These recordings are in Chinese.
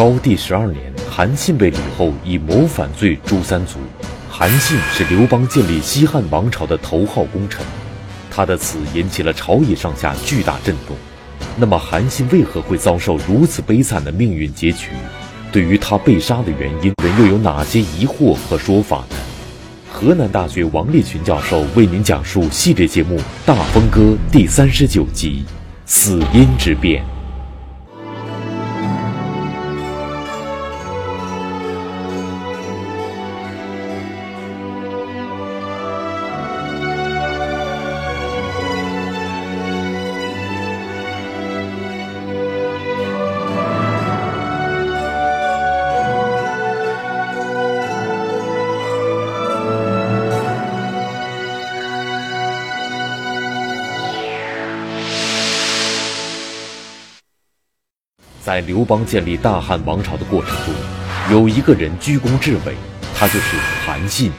高帝十二年，韩信被吕后以谋反罪诛三族。韩信是刘邦建立西汉王朝的头号功臣，他的死引起了朝野上下巨大震动。那么，韩信为何会遭受如此悲惨的命运结局？对于他被杀的原因，人又有哪些疑惑和说法呢？河南大学王立群教授为您讲述系列节目《大风歌》第三十九集《死因之变》。在刘邦建立大汉王朝的过程中，有一个人居功至伟，他就是韩信。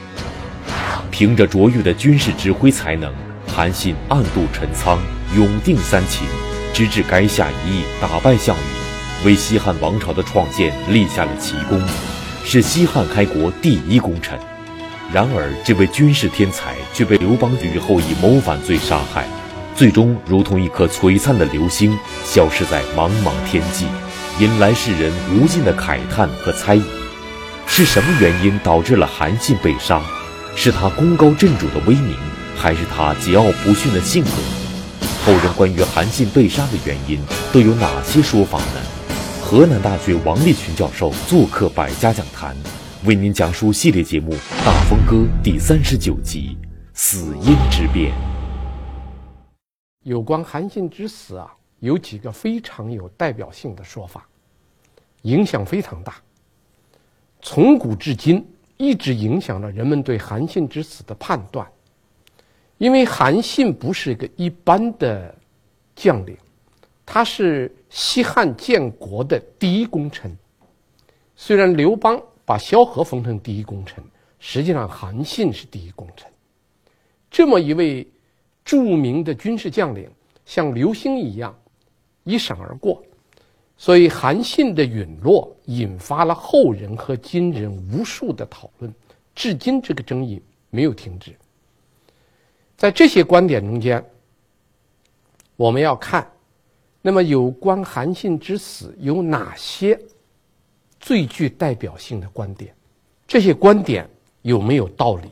凭着卓越的军事指挥才能，韩信暗度陈仓，勇定三秦，直至垓下一役打败项羽，为西汉王朝的创建立下了奇功，是西汉开国第一功臣。然而，这位军事天才却被刘邦、吕后以谋反罪杀害。最终，如同一颗璀璨的流星，消失在茫茫天际，引来世人无尽的慨叹和猜疑。是什么原因导致了韩信被杀？是他功高震主的威名，还是他桀骜不驯的性格？后人关于韩信被杀的原因都有哪些说法呢？河南大学王立群教授做客百家讲坛，为您讲述系列节目《大风歌》第三十九集《死因之辩》。有关韩信之死啊，有几个非常有代表性的说法，影响非常大。从古至今，一直影响了人们对韩信之死的判断。因为韩信不是一个一般的将领，他是西汉建国的第一功臣。虽然刘邦把萧何封成第一功臣，实际上韩信是第一功臣。这么一位。著名的军事将领像流星一样一闪而过，所以韩信的陨落引发了后人和今人无数的讨论，至今这个争议没有停止。在这些观点中间，我们要看，那么有关韩信之死有哪些最具代表性的观点？这些观点有没有道理？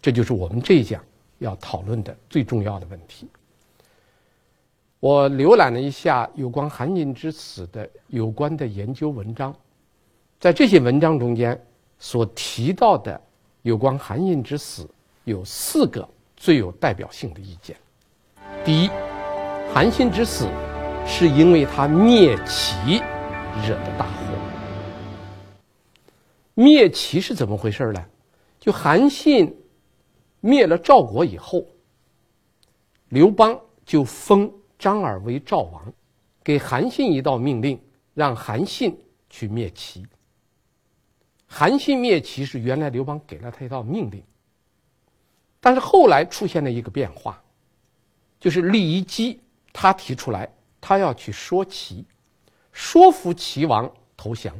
这就是我们这一讲。要讨论的最重要的问题。我浏览了一下有关韩信之死的有关的研究文章，在这些文章中间所提到的有关韩信之死有四个最有代表性的意见。第一，韩信之死是因为他灭齐惹的大祸。灭齐是怎么回事呢？就韩信。灭了赵国以后，刘邦就封张耳为赵王，给韩信一道命令，让韩信去灭齐。韩信灭齐是原来刘邦给了他一道命令，但是后来出现了一个变化，就是李夷姬他提出来，他要去说齐，说服齐王投降，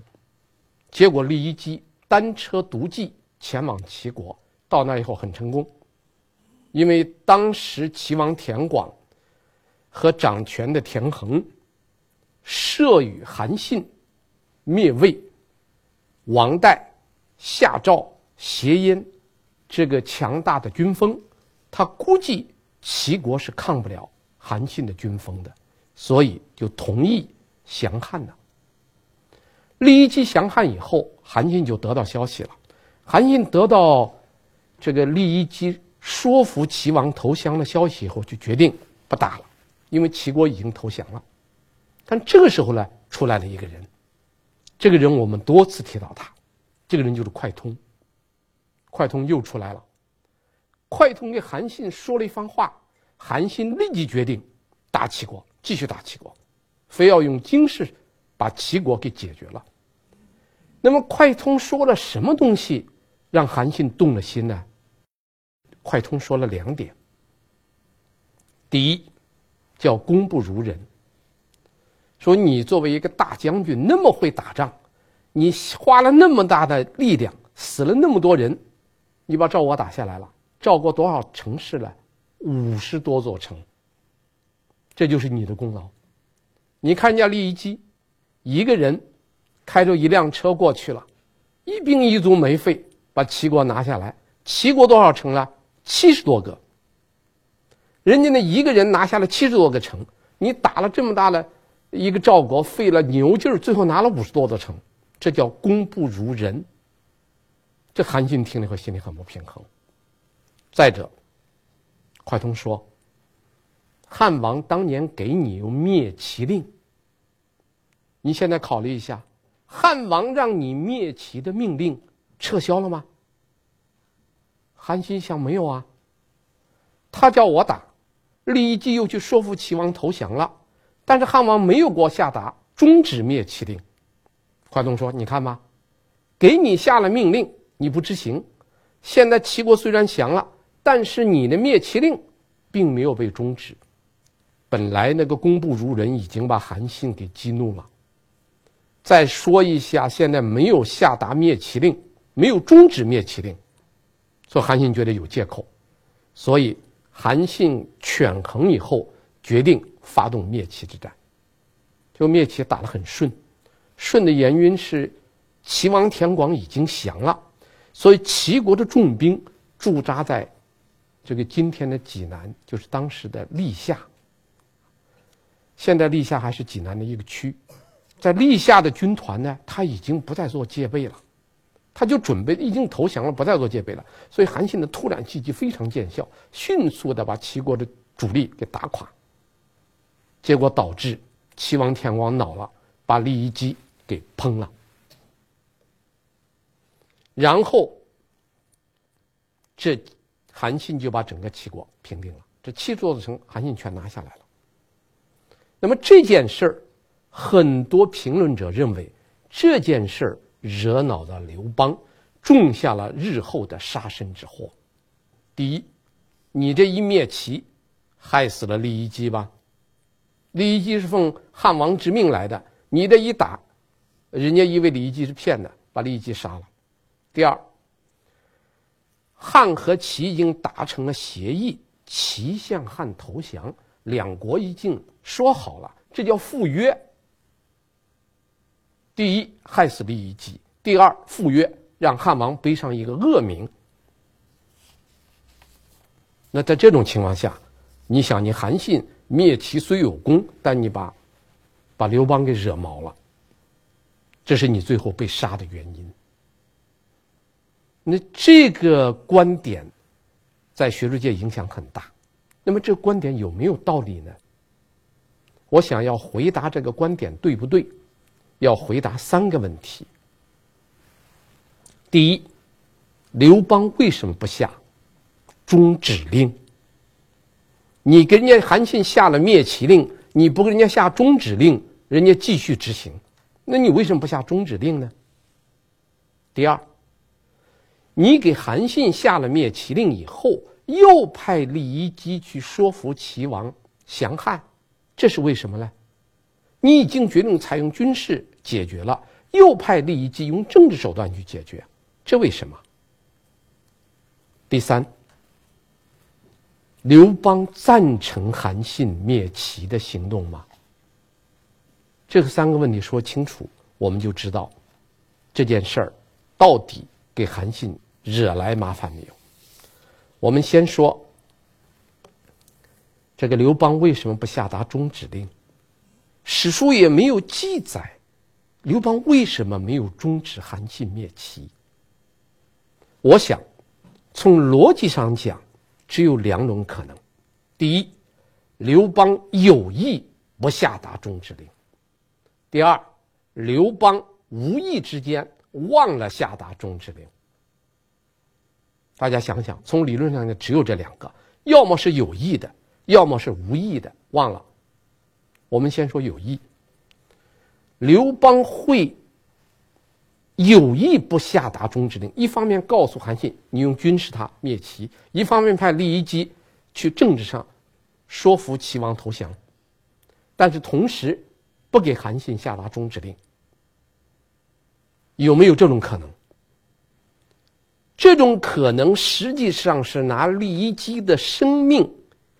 结果李夷姬单车独骑前往齐国，到那以后很成功。因为当时齐王田广和掌权的田横慑与韩信灭魏、王代、夏赵、协燕这个强大的军锋，他估计齐国是抗不了韩信的军锋的，所以就同意降汉了。酈夷姬降汉以后，韩信就得到消息了。韩信得到这个酈夷姬。说服齐王投降的消息以后，就决定不打了，因为齐国已经投降了。但这个时候呢，出来了一个人，这个人我们多次提到他，这个人就是快通。快通又出来了，快通给韩信说了一番话，韩信立即决定打齐国，继续打齐国，非要用军事把齐国给解决了。那么快通说了什么东西，让韩信动了心呢？快通说了两点。第一，叫功不如人。说你作为一个大将军，那么会打仗，你花了那么大的力量，死了那么多人，你把赵国打下来了，赵国多少城市了？五十多座城。这就是你的功劳。你看人家利益姬，一个人开着一辆车过去了，一兵一卒没费，把齐国拿下来。齐国多少城了？七十多个。人家那一个人拿下了七十多个城，你打了这么大的一个赵国，费了牛劲儿，最后拿了五十多座城，这叫功不如人。这韩信听了以后心里很不平衡。再者，蒯通说，汉王当年给你有灭齐令，你现在考虑一下，汉王让你灭齐的命令撤销了吗？韩信想没有啊，他叫我打。利益又去说服齐王投降了，但是汉王没有给我下达终止灭齐令。蒯通说：“你看吧，给你下了命令，你不执行。现在齐国虽然降了，但是你的灭齐令并没有被终止。本来那个功不如人已经把韩信给激怒了。再说一下，现在没有下达灭齐令，没有终止灭齐令，所以韩信觉得有借口，所以。”韩信权衡以后，决定发动灭齐之战。就灭齐打得很顺，顺的原因是齐王田广已经降了，所以齐国的重兵驻扎在这个今天的济南，就是当时的历下。现在历下还是济南的一个区，在历下的军团呢，他已经不再做戒备了。他就准备已经投降了，不再做戒备了。所以韩信的突然袭击非常见效，迅速的把齐国的主力给打垮。结果导致齐王田王恼了，把利益姬给烹了。然后，这韩信就把整个齐国平定了，这七座的城韩信全拿下来了。那么这件事儿，很多评论者认为这件事儿。惹恼了刘邦，种下了日后的杀身之祸。第一，你这一灭齐，害死了利益姬吧？利益姬是奉汉王之命来的，你这一打，人家以为利益姬是骗的，把利益姬杀了。第二，汉和齐已经达成了协议，齐向汉投降，两国已经说好了，这叫赴约。第一，害死利益姬；第二，赴约，让汉王背上一个恶名。那在这种情况下，你想，你韩信灭齐虽有功，但你把把刘邦给惹毛了，这是你最后被杀的原因。那这个观点在学术界影响很大。那么，这观点有没有道理呢？我想要回答这个观点对不对？要回答三个问题。第一，刘邦为什么不下终止令？你给人家韩信下了灭齐令，你不给人家下终止令，人家继续执行，那你为什么不下终止令呢？第二，你给韩信下了灭齐令以后，又派利益姬去说服齐王降汉，这是为什么呢？你已经决定采用军事解决了，又派利益姬用政治手段去解决，这为什么？第三，刘邦赞成韩信灭齐的行动吗？这三个问题说清楚，我们就知道这件事儿到底给韩信惹来麻烦没有。我们先说这个刘邦为什么不下达终止令？史书也没有记载，刘邦为什么没有终止韩信灭齐？我想，从逻辑上讲，只有两种可能：第一，刘邦有意不下达终止令；第二，刘邦无意之间忘了下达终止令。大家想想，从理论上讲，只有这两个：要么是有意的，要么是无意的，忘了。我们先说有意，刘邦会有意不下达终止令，一方面告诉韩信你用军事他灭齐，一方面派利益姬去政治上说服齐王投降，但是同时不给韩信下达终止令。有没有这种可能？这种可能实际上是拿利益姬的生命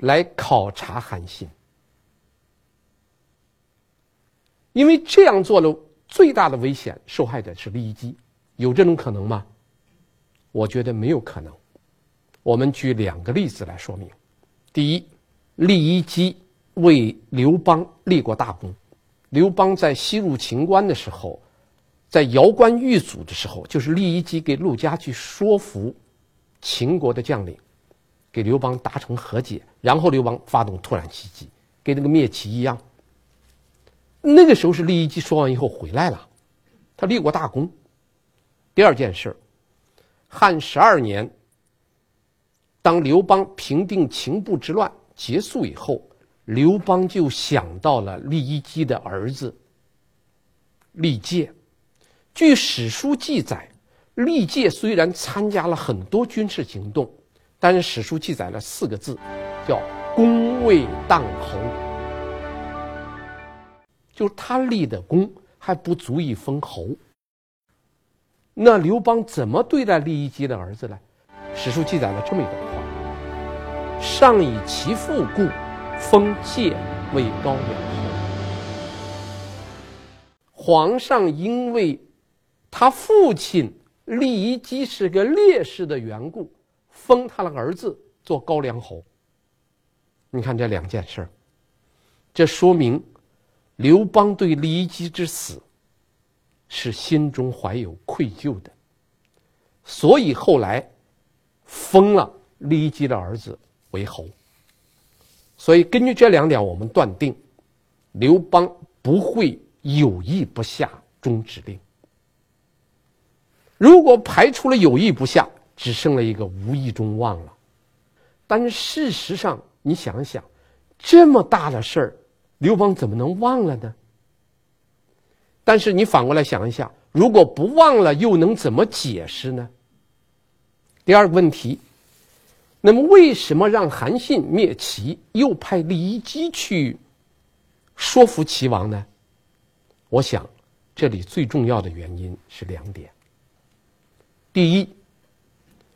来考察韩信，因为这样做了最大的危险，受害者是利益机，有这种可能吗？我觉得没有可能。我们举两个例子来说明：第一，利益机为刘邦立过大功，刘邦在西入秦关的时候。在遥观遇阻的时候，就是利益机给陆家去说服秦国的将领，给刘邦达成和解，然后刘邦发动突然袭击，跟那个灭齐一样。那个时候是利益姬说完以后回来了，他立过大功。第二件事，汉十二年，当刘邦平定秦部之乱结束以后，刘邦就想到了利益姬的儿子利介。据史书记载，利介虽然参加了很多军事行动，但是史书记载了四个字，叫“功未当侯”，就是他立的功还不足以封侯。那刘邦怎么对待利益姬的儿子呢？史书记载了这么一段话：“上以其父故，封介为高梁侯。”皇上因为他父亲利益姬是个烈士的缘故，封他的儿子做高梁侯。你看这两件事，这说明刘邦对骊姬之死是心中怀有愧疚的，所以后来封了骊姬的儿子为侯。所以根据这两点，我们断定刘邦不会有意不下中指令。如果排除了有意不下，只剩了一个无意中忘了。但是事实上，你想想，这么大的事儿，刘邦怎么能忘了呢？但是你反过来想一想，如果不忘了，又能怎么解释呢？第二个问题，那么为什么让韩信灭齐，又派利益姬去说服齐王呢？我想，这里最重要的原因是两点。第一，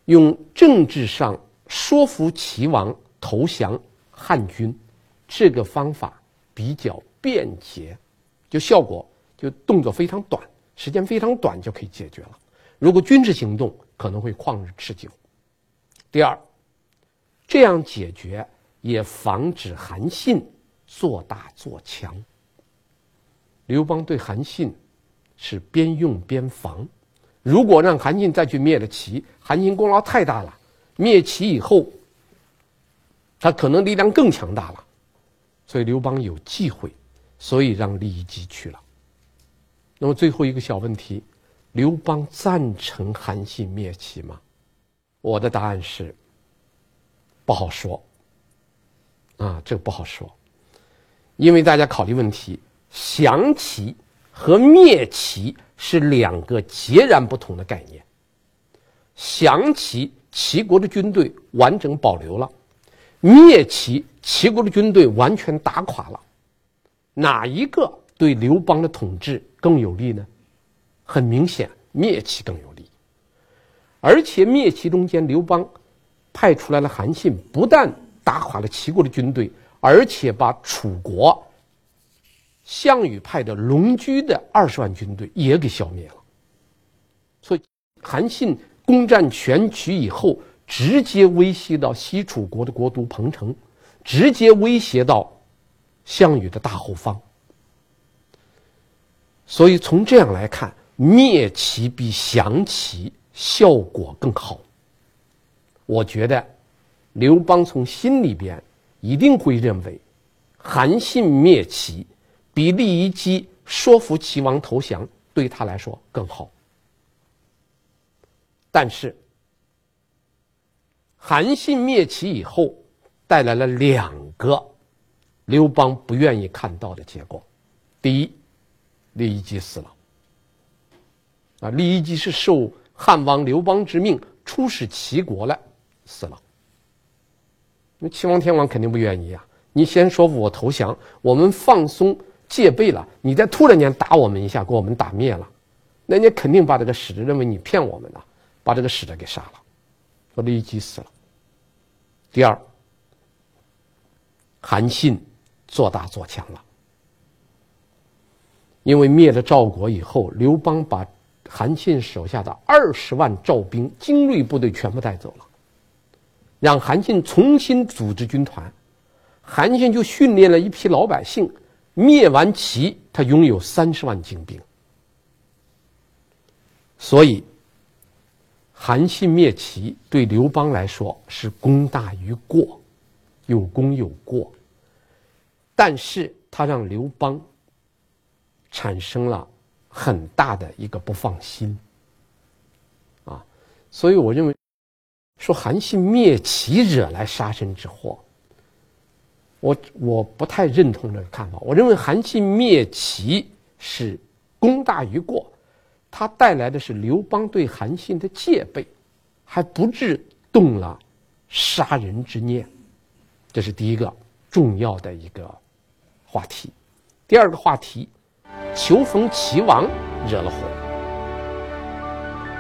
用政治上说服齐王投降汉军，这个方法比较便捷，就效果就动作非常短，时间非常短就可以解决了。如果军事行动可能会旷日持久。第二，这样解决也防止韩信做大做强。刘邦对韩信是边用边防。如果让韩信再去灭了齐，韩信功劳太大了，灭齐以后，他可能力量更强大了，所以刘邦有忌讳，所以让利益姬去了。那么最后一个小问题，刘邦赞成韩信灭齐吗？我的答案是不好说。啊，这个不好说，因为大家考虑问题，降齐和灭齐。是两个截然不同的概念。降齐，齐国的军队完整保留了；灭齐，齐国的军队完全打垮了。哪一个对刘邦的统治更有利呢？很明显，灭齐更有利。而且灭齐中间，刘邦派出来了韩信，不但打垮了齐国的军队，而且把楚国。项羽派的龙驹的二十万军队也给消灭了，所以韩信攻占全曲以后，直接威胁到西楚国的国都彭城，直接威胁到项羽的大后方。所以从这样来看，灭齐比降齐效果更好。我觉得刘邦从心里边一定会认为，韩信灭齐。比利益姬说服齐王投降对他来说更好，但是韩信灭齐以后带来了两个刘邦不愿意看到的结果：第一，利益姬死了。啊，利益姬是受汉王刘邦之命出使齐国了，死了。那齐王天王肯定不愿意啊！你先说服我投降，我们放松。戒备了，你再突然间打我们一下，给我们打灭了，那你肯定把这个使者认为你骗我们了，把这个使者给杀了，说立即死了。第二，韩信做大做强了，因为灭了赵国以后，刘邦把韩信手下的二十万赵兵精锐部队全部带走了，让韩信重新组织军团。韩信就训练了一批老百姓，灭完齐，他拥有三十万精兵。所以，韩信灭齐对刘邦来说是功大于过，有功有过。但是他让刘邦产生了很大的一个不放心。啊，所以我认为，说韩信灭齐惹来杀身之祸。我我不太认同这个看法。我认为韩信灭齐是功大于过，他带来的是刘邦对韩信的戒备，还不至动了杀人之念。这是第一个重要的一个话题。第二个话题，求封齐王惹了祸。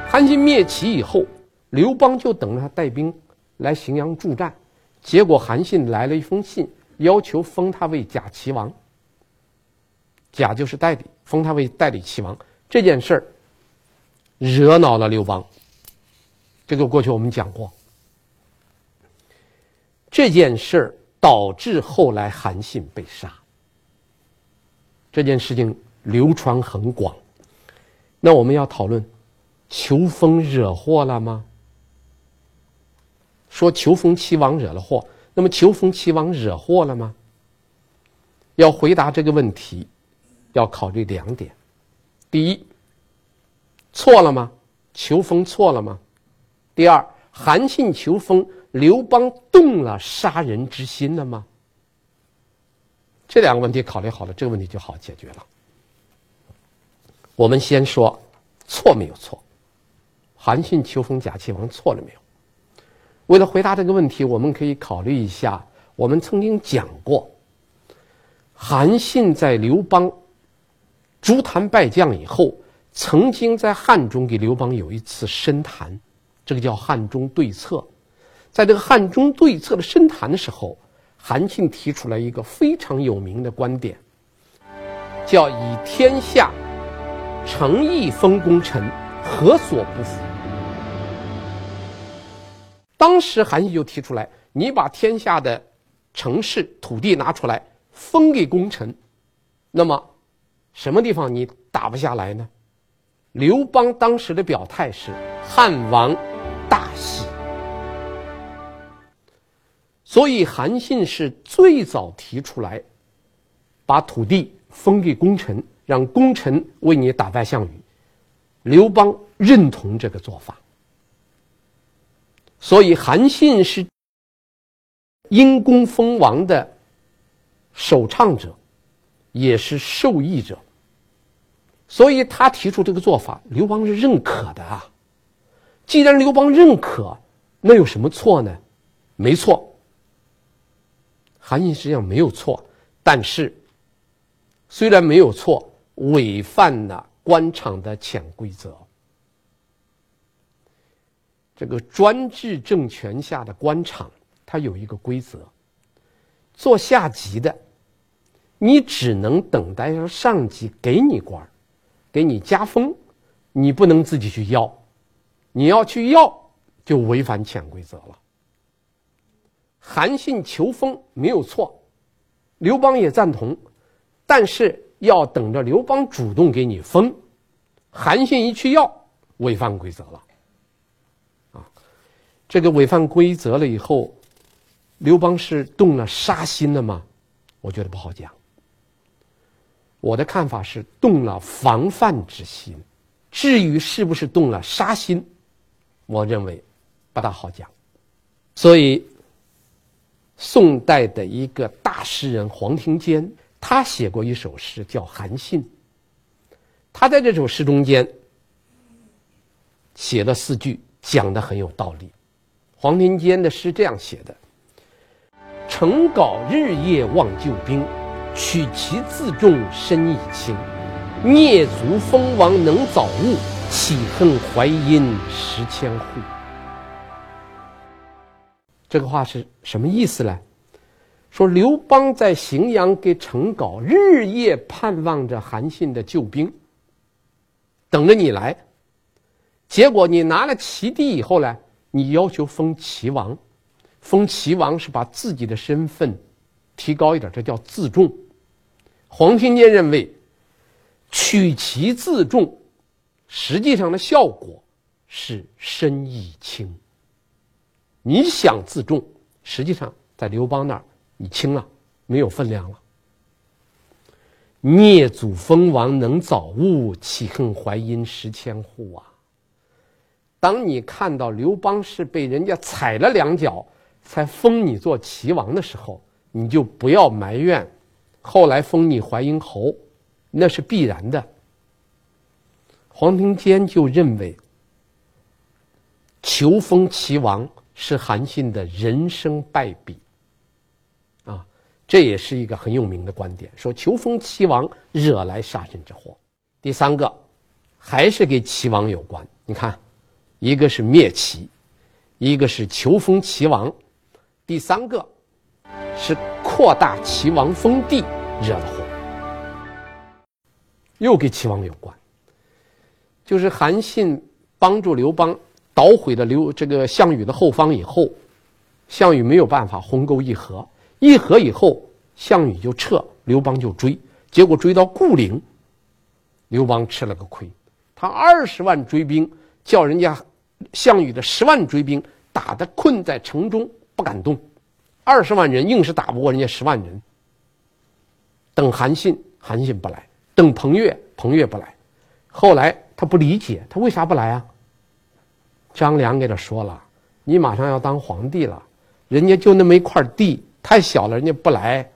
韩信灭齐以后，刘邦就等着他带兵来荥阳助战，结果韩信来了一封信。要求封他为假齐王，假就是代理，封他为代理齐王这件事儿，惹恼了刘邦。这个过去我们讲过，这件事儿导致后来韩信被杀。这件事情流传很广，那我们要讨论，求封惹祸了吗？说求封齐王惹了祸。那么求封齐王惹祸了吗？要回答这个问题，要考虑两点：第一，错了吗？求封错了吗？第二，韩信求封，刘邦动了杀人之心了吗？这两个问题考虑好了，这个问题就好解决了。我们先说错没有错？韩信求封假齐王错了没有？为了回答这个问题，我们可以考虑一下，我们曾经讲过，韩信在刘邦筑坛败将以后，曾经在汉中给刘邦有一次深谈，这个叫汉中对策。在这个汉中对策的深谈的时候，韩信提出来一个非常有名的观点，叫以天下诚意封功臣，何所不服？当时韩信就提出来：“你把天下的城市、土地拿出来封给功臣，那么什么地方你打不下来呢？”刘邦当时的表态是：“汉王大喜。”所以韩信是最早提出来把土地封给功臣，让功臣为你打败项羽。刘邦认同这个做法。所以韩信是因功封王的首倡者，也是受益者。所以他提出这个做法，刘邦是认可的啊。既然刘邦认可，那有什么错呢？没错，韩信实际上没有错，但是虽然没有错，违反了官场的潜规则。这个专制政权下的官场，它有一个规则：做下级的，你只能等待着上级给你官，给你加封，你不能自己去要。你要去要，就违反潜规则了。韩信求封没有错，刘邦也赞同，但是要等着刘邦主动给你封，韩信一去要，违反规则了。啊这个违反规则了以后，刘邦是动了杀心了吗？我觉得不好讲。我的看法是动了防范之心。至于是不是动了杀心，我认为不大好讲。所以，宋代的一个大诗人黄庭坚，他写过一首诗叫《韩信》。他在这首诗中间写了四句，讲的很有道理。黄庭坚的诗这样写的：“诚稿日夜望旧兵，取其自重身以轻。蹑足封王能早悟，岂恨淮阴十千户。这个话是什么意思呢？说刘邦在荥阳给陈皋日夜盼望着韩信的救兵，等着你来。结果你拿了齐地以后呢，你要求封齐王，封齐王是把自己的身份提高一点，这叫自重。黄庭坚认为，取其自重，实际上的效果是身易轻。你想自重，实际上在刘邦那儿。你轻了，没有分量了。蹑足封王能早悟，岂恨淮阴十千户啊！当你看到刘邦是被人家踩了两脚才封你做齐王的时候，你就不要埋怨，后来封你淮阴侯，那是必然的。黄庭坚就认为，求封齐王是韩信的人生败笔。啊这也是一个很有名的观点，说求封齐王惹来杀身之祸。第三个，还是跟齐王有关。你看，一个是灭齐，一个是求封齐王，第三个是扩大齐王封地惹的祸，又跟齐王有关。就是韩信帮助刘邦捣毁了刘这个项羽的后方以后，项羽没有办法鸿沟议和。议和以后，项羽就撤，刘邦就追，结果追到固陵，刘邦吃了个亏。他二十万追兵，叫人家项羽的十万追兵打得困在城中不敢动，二十万人硬是打不过人家十万人。等韩信，韩信不来；等彭越，彭越不来。后来他不理解，他为啥不来啊？张良给他说了：“你马上要当皇帝了，人家就那么一块地。”太小了，人家不来。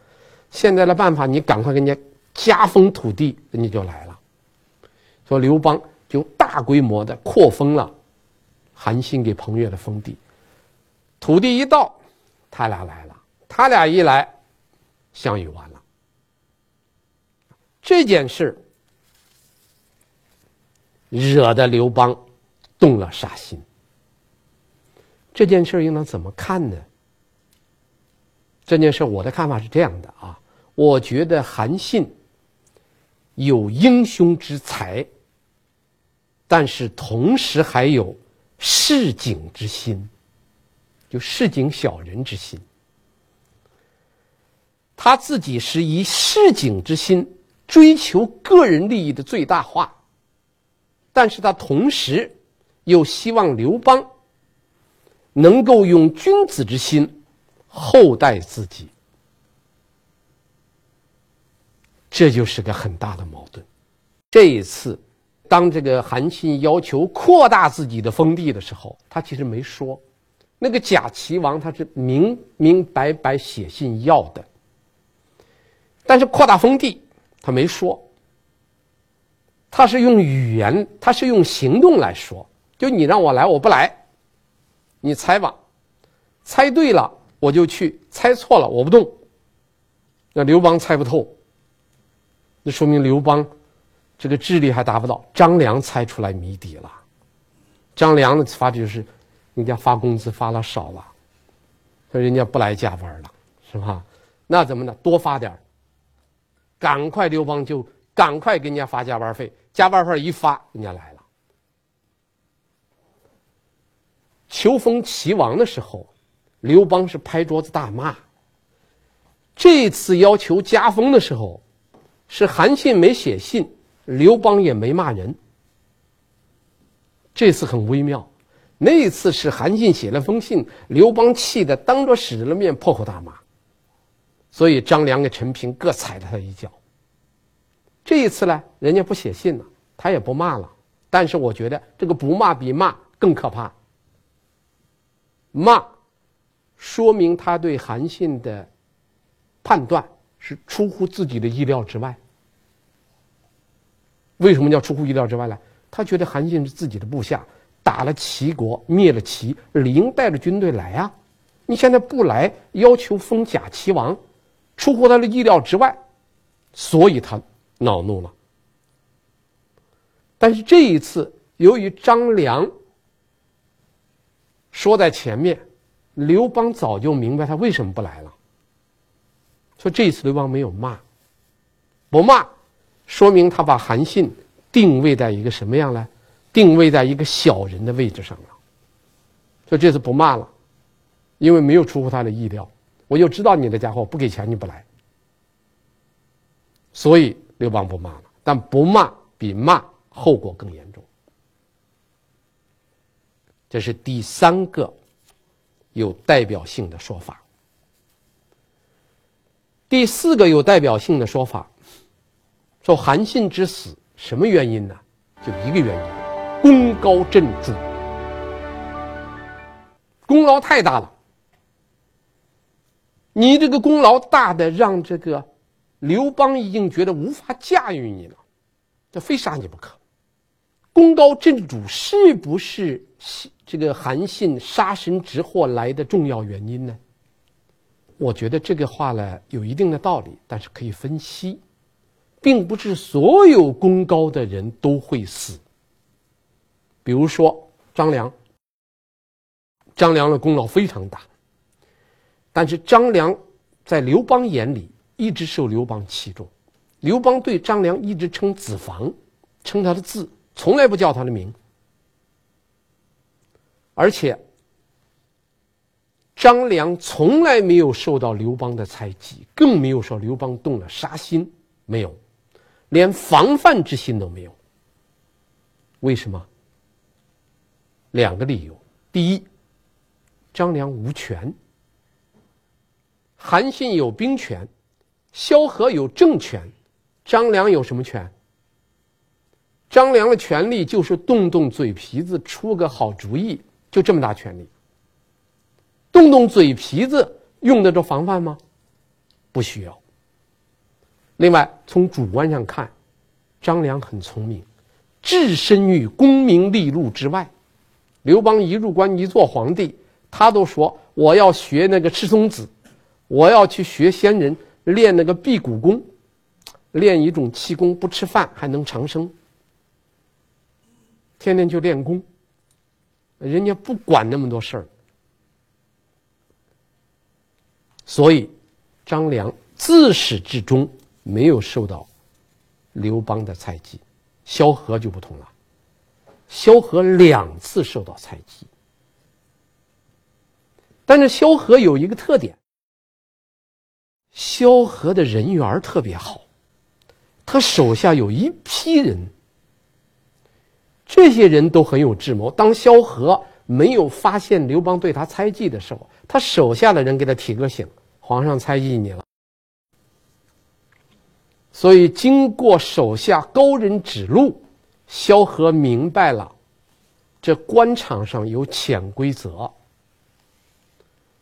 现在的办法，你赶快给人家加封土地，人家就来了。说刘邦就大规模的扩封了韩信给彭越的封地，土地一到，他俩来了。他俩一来，项羽完了。这件事惹得刘邦动了杀心。这件事应当怎么看呢？这件事，我的看法是这样的啊，我觉得韩信有英雄之才，但是同时还有市井之心，就市井小人之心。他自己是以市井之心追求个人利益的最大化，但是他同时又希望刘邦能够用君子之心。厚待自己，这就是个很大的矛盾。这一次，当这个韩信要求扩大自己的封地的时候，他其实没说。那个假齐王他是明明白白写信要的，但是扩大封地他没说。他是用语言，他是用行动来说。就你让我来，我不来。你猜吧，猜对了。我就去，猜错了我不动。那刘邦猜不透，那说明刘邦这个智力还达不到。张良猜出来谜底了。张良的发表是，人家发工资发了少了，所以人家不来加班了，是吧？那怎么呢？多发点赶快刘邦就赶快给人家发加班费，加班费一发，人家来了。求封齐王的时候。刘邦是拍桌子大骂。这次要求加封的时候，是韩信没写信，刘邦也没骂人。这次很微妙，那次是韩信写了封信，刘邦气得当着使者的面破口大骂，所以张良跟陈平各踩了他一脚。这一次呢，人家不写信了，他也不骂了，但是我觉得这个不骂比骂更可怕，骂。说明他对韩信的判断是出乎自己的意料之外。为什么叫出乎意料之外呢？他觉得韩信是自己的部下，打了齐国，灭了齐，理应带着军队来啊！你现在不来，要求封假齐王，出乎他的意料之外，所以他恼怒了。但是这一次，由于张良说在前面，刘邦早就明白他为什么不来了。说这一次刘邦没有骂，不骂，说明他把韩信定位在一个什么样呢？定位在一个小人的位置上了。说这次不骂了，因为没有出乎他的意料。我就知道你的家伙不给钱你不来，所以刘邦不骂了。但不骂比骂后果更严重。这是第三个有代表性的说法。第四个有代表性的说法，说韩信之死什么原因呢？就一个原因：功高震主，功劳太大了。你这个功劳大的让这个刘邦已经觉得无法驾驭你了，这非杀你不可。功高震主是不是这个韩信杀身之祸来的重要原因呢？我觉得这个话呢有一定的道理，但是可以分析，并不是所有功高的人都会死。比如说张良，张良的功劳非常大。但是张良在刘邦眼里一直受刘邦器重，刘邦对张良一直称子房，称他的字，从来不叫他的名。而且张良从来没有受到刘邦的猜忌，更没有说刘邦动了杀心，没有，连防范之心都没有。为什么？两个理由：第一，张良无权。韩信有兵权，萧何有政权，张良有什么权？张良的权力就是动动嘴皮子，出个好主意，就这么大权力。动动嘴皮子用得着防范吗？不需要。另外，从主观上看，张良很聪明，置身于功名利禄之外。刘邦一入关一做皇帝，他都说我要学那个赤松子。我要去学仙人练那个辟谷功，练一种气功，不吃饭还能长生。天天就练功，人家不管那么多事儿，所以张良自始至终没有受到刘邦的猜忌。萧何就不同了，萧何两次受到猜忌，但是萧何有一个特点。萧何的人缘特别好，他手下有一批人，这些人都很有智谋。当萧何没有发现刘邦对他猜忌的时候，他手下的人给他提个醒：“皇上猜忌你了。”所以经过手下高人指路，萧何明白了，这官场上有潜规则，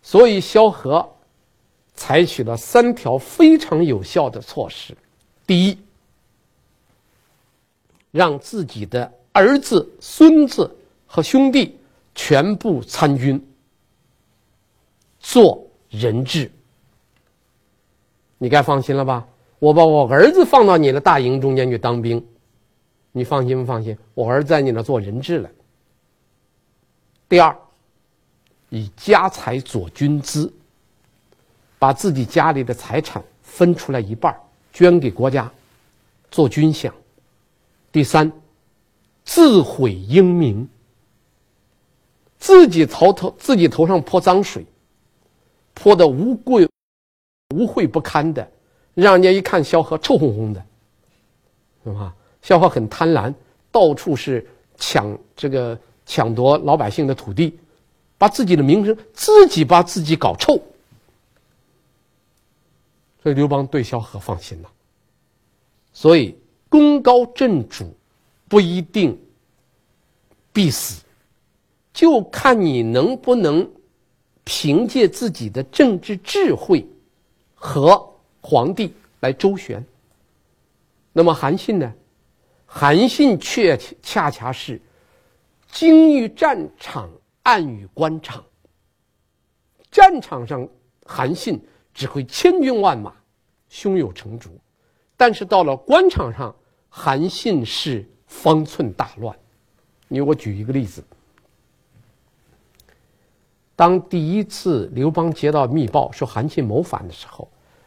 所以萧何。采取了三条非常有效的措施：第一，让自己的儿子、孙子和兄弟全部参军，做人质。你该放心了吧？我把我儿子放到你的大营中间去当兵，你放心不放心？我儿子在你那做人质了。第二，以家财佐军资。把自己家里的财产分出来一半，捐给国家，做军饷。第三，自毁英名，自己头头自己头上泼脏水，泼的污秽污秽不堪的，让人家一看萧何臭烘烘的，是吧？萧何很贪婪，到处是抢这个抢夺老百姓的土地，把自己的名声自己把自己搞臭。所以刘邦对萧何放心了，所以功高震主不一定必死，就看你能不能凭借自己的政治智慧和皇帝来周旋。那么韩信呢？韩信却恰恰是精于战场，暗于官场。战场上，韩信。指挥千军万马，胸有成竹；但是到了官场上，韩信是方寸大乱。你我举一个例子。当第一次刘邦接到密报说韩信谋反的时候，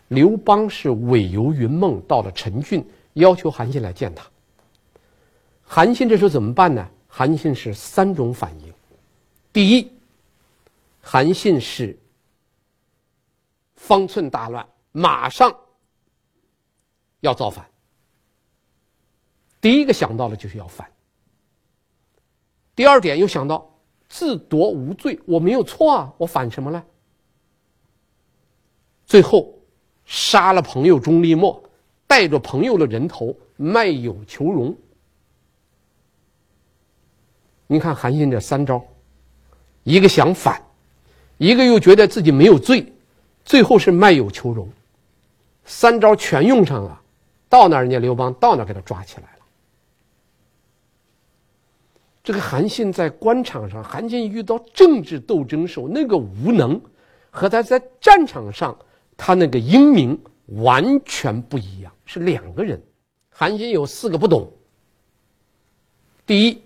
刘邦是委由云梦到了陈郡，要求韩信来见他。韩信这时候怎么办呢？韩信是三种反应：第一，韩信是方寸大乱，马上要造反。第一个想到的就是要反。第二点又想到。自夺无罪，我没有错啊，我反什么了？最后杀了朋友钟立墨，带着朋友的人头卖友求荣。你看韩信这三招，一个想反，一个又觉得自己没有罪，最后是卖友求荣，三招全用上了，到那人家刘邦到那给他抓起来了。这个韩信在官场上，韩信遇到政治斗争时候那个无能，和他在战场上他那个英明完全不一样，是两个人。韩信有四个不懂。第一，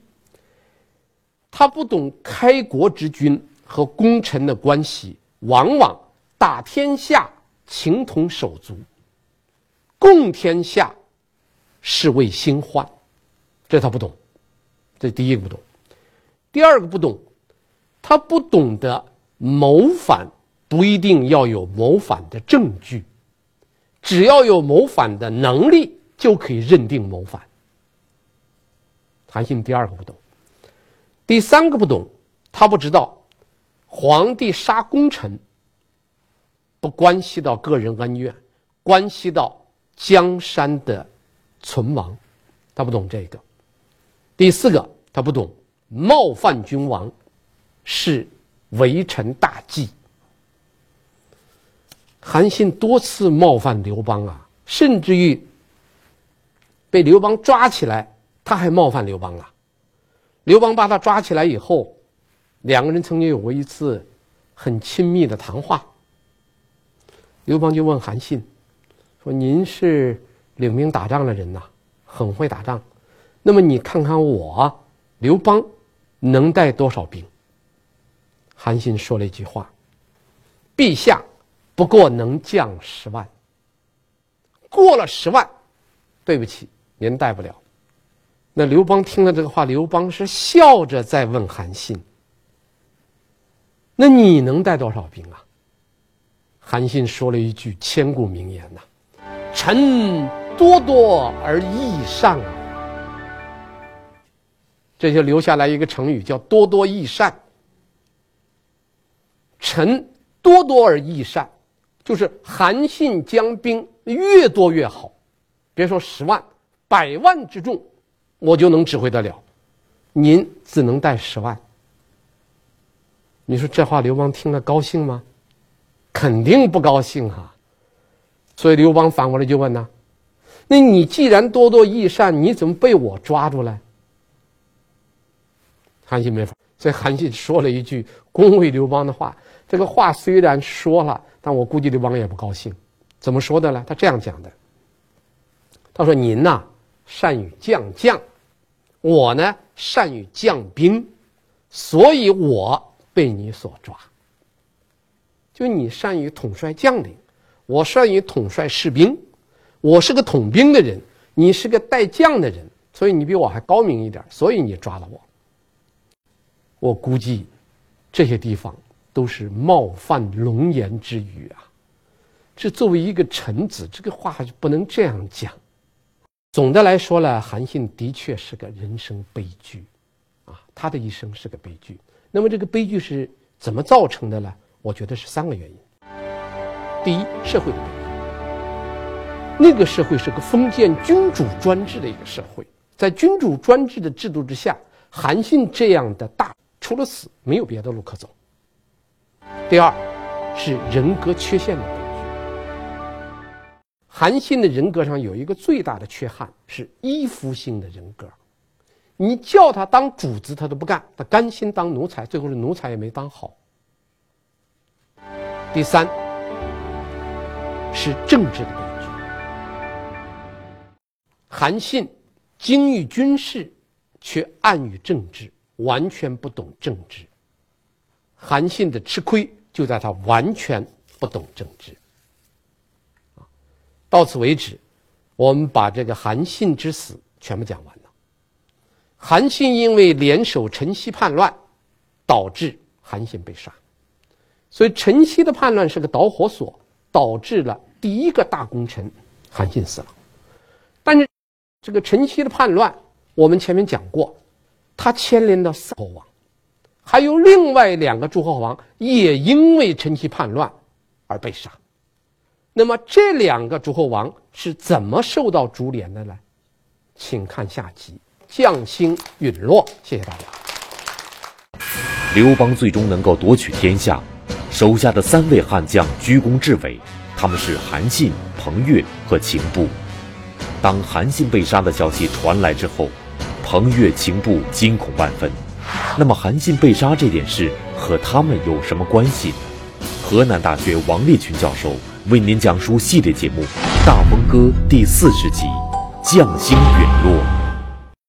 他不懂开国之君和功臣的关系，往往打天下情同手足，共天下是为新欢，这他不懂。这第一个不懂，第二个不懂，他不懂得谋反不一定要有谋反的证据，只要有谋反的能力就可以认定谋反。韩信第二个不懂，第三个不懂，他不知道皇帝杀功臣不关系到个人恩怨，关系到江山的存亡，他不懂这个。第四个，他不懂冒犯君王是为臣大忌。韩信多次冒犯刘邦啊，甚至于被刘邦抓起来，他还冒犯刘邦了。刘邦把他抓起来以后，两个人曾经有过一次很亲密的谈话。刘邦就问韩信说：“您是领兵打仗的人呐，很会打仗。”那么你看看我，刘邦能带多少兵？韩信说了一句话：“陛下不过能将十万。过了十万，对不起，您带不了。”那刘邦听了这个话，刘邦是笑着在问韩信：“那你能带多少兵啊？”韩信说了一句千古名言呐：“臣多多而益善啊。”这就留下来一个成语，叫“多多益善”。臣多多而益善，就是韩信将兵越多越好。别说十万、百万之众，我就能指挥得了。您只能带十万。你说这话刘邦听了高兴吗？肯定不高兴啊！所以刘邦反过来就问呢：“那你既然多多益善，你怎么被我抓住了？”韩信没法，所以韩信说了一句恭维刘邦的话。这个话虽然说了，但我估计刘邦也不高兴。怎么说的呢？他这样讲的：“他说您呐善于将将，我呢善于将兵，所以我被你所抓。就你善于统帅将领，我善于统帅士兵。我是个统兵的人，你是个带将的人，所以你比我还高明一点，所以你抓了我。”我估计，这些地方都是冒犯龙颜之语啊！这作为一个臣子，这个话不能这样讲。总的来说呢，韩信的确是个人生悲剧，啊，他的一生是个悲剧。那么这个悲剧是怎么造成的呢？我觉得是三个原因。第一，社会的悲剧。那个社会是个封建君主专制的一个社会，在君主专制的制度之下，韩信这样的大。除了死，没有别的路可走。第二，是人格缺陷的。韩信的人格上有一个最大的缺憾，是依附性的人格。你叫他当主子，他都不干，他甘心当奴才，最后是奴才也没当好。第三，是政治的悲剧。韩信精于军事，却暗于政治，完全不懂政治。韩信的吃亏就在他完全不懂政治。到此为止，我们把这个韩信之死全部讲完了。韩信因为联手陈豨叛乱，导致韩信被杀，所以陈豨的叛乱是个导火索，导致了第一个大功臣韩信死了。但是这个陈豨的叛乱，我们前面讲过，他牵连到三诸侯王，还有另外两个诸侯王也因为陈豨叛乱而被杀。那么这两个诸侯王是怎么受到株连的呢？请看下集《将星陨落》。谢谢大家。刘邦最终能够夺取天下，手下的三位悍将居功至伟，他们是韩信、彭越和秦布。当韩信被杀的消息传来之后，彭越、秦布惊恐万分。那么韩信被杀这件事和他们有什么关系？河南大学王立群教授为您讲述系列节目《大风歌》第四十集《将星陨落》。